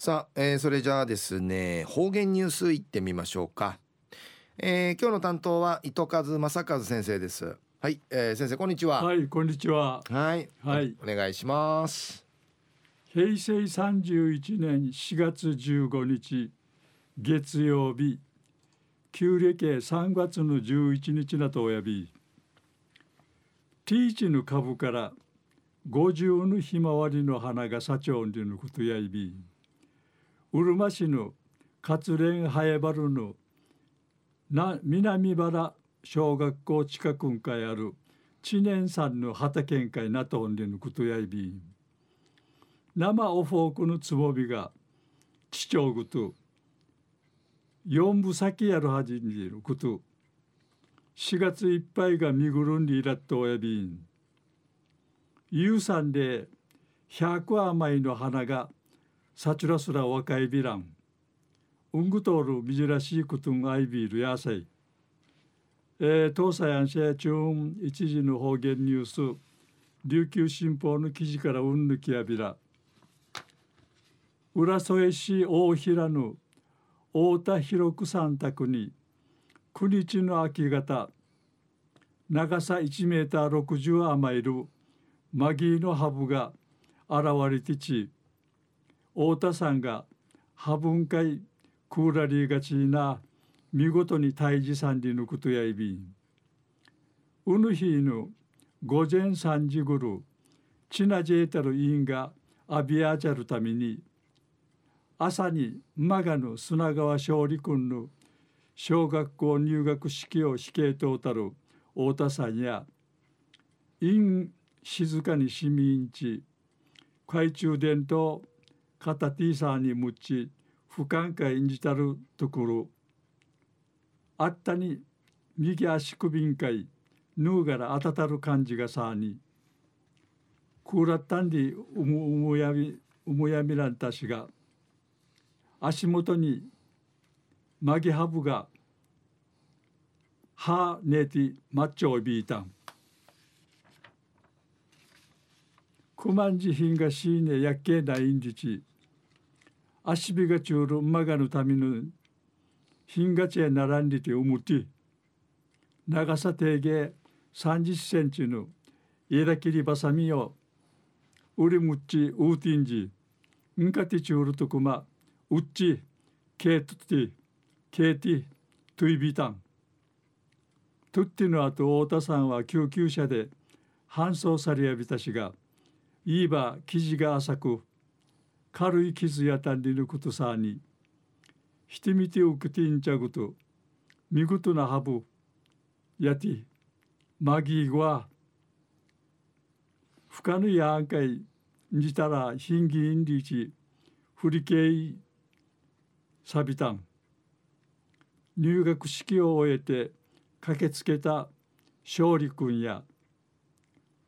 さあ、えー、それじゃあですね方言ニュースいってみましょうか、えー、今日の担当は糸数正和先生です。はい、えー、先生こんにちは。はいこんにちは。はいはい。お願いします。平成31年4月15日月曜日。旧暦3月の11日なとおやび。ティーチの株から五十のひまわりの花が社長にのことやいびうるま市の活連ハエバルのな南原小学校近くんかいある知念山の畑んかいなとんでのことやいび生おフォークのつぼびが地長ぐと四部先やるはじにること。4月いっぱいが見ぐるんでいらっとおやびん。有産で百余りの花がサチュラスラ若いビラン。ウングトールミジラシークトンアイビール野菜。えー、東西安社中一時の方言ニュース。琉球新報の記事からうんぬきやびら。浦添市大平の太田広く三択に九日の秋方長さ1メーター60余りるマギーのハブが現れてち太田さんが破分会クーラリーがちな見事に退治さんでぬくとやいびん。うぬひぬ午前3時ごろチナジェータル委員がアビアジャルために朝にマガヌ砂川勝利君の小学校入学式を死刑とうたる太田さんや院静かに市民地懐中電灯片 T さんにむち不寛解にじたるところあったに右足首んかいぬうがらあたたる感じがさにクーラッタンディうむうむやみうむやみらんたしが足元にマギハブがはねてマッチョをビータンクマンジヒンがしーねやっけないんじち足火がちゅうるまがのためのヒンガチェならんりてうむて長さ定芸30センチのイラキリバサミをウリムッチウーティンジウンカティチュールとくまウッチケートティケティトゥイビタントゥッティの後太田さんは救急車で搬送されやびたしがいいば生地が浅く軽い傷やたりぬことさにひてみてうくてんちゃぐと見事なハブやてマギーは深ぬやんかいにたらヒンギンリチフリケイサビタン入学式を終えて駆けつけた勝利君や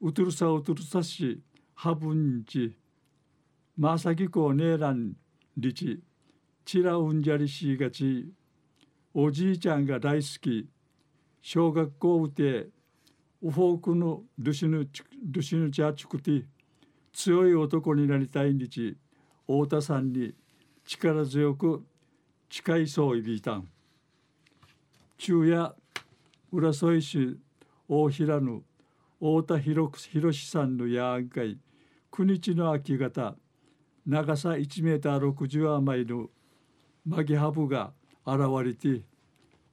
うとるさうとるさしハブンチまさきこねえらんりち。ちらうんじゃりしがち。おじいちゃんが大好き。小学校うて。ウフォークのルシヌルシヌチャチクティ強い男になりたいにち。太田さんに。力強く。誓いそういびいたん。昼夜浦添市大平の太田博さんのやんかい。九日の秋方長さ1メーター60余りのマギハブが現れて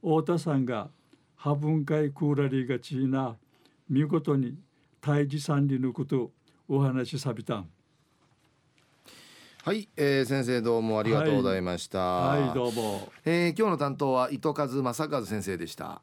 太田さんがハブンカイクーラリーがちな見事に退治さんにぬくとお話しさびたん。はい、えー、先生どうもありがとうございました。はい、はい、どうも。えー、今日の担当は糸数正和先生でした。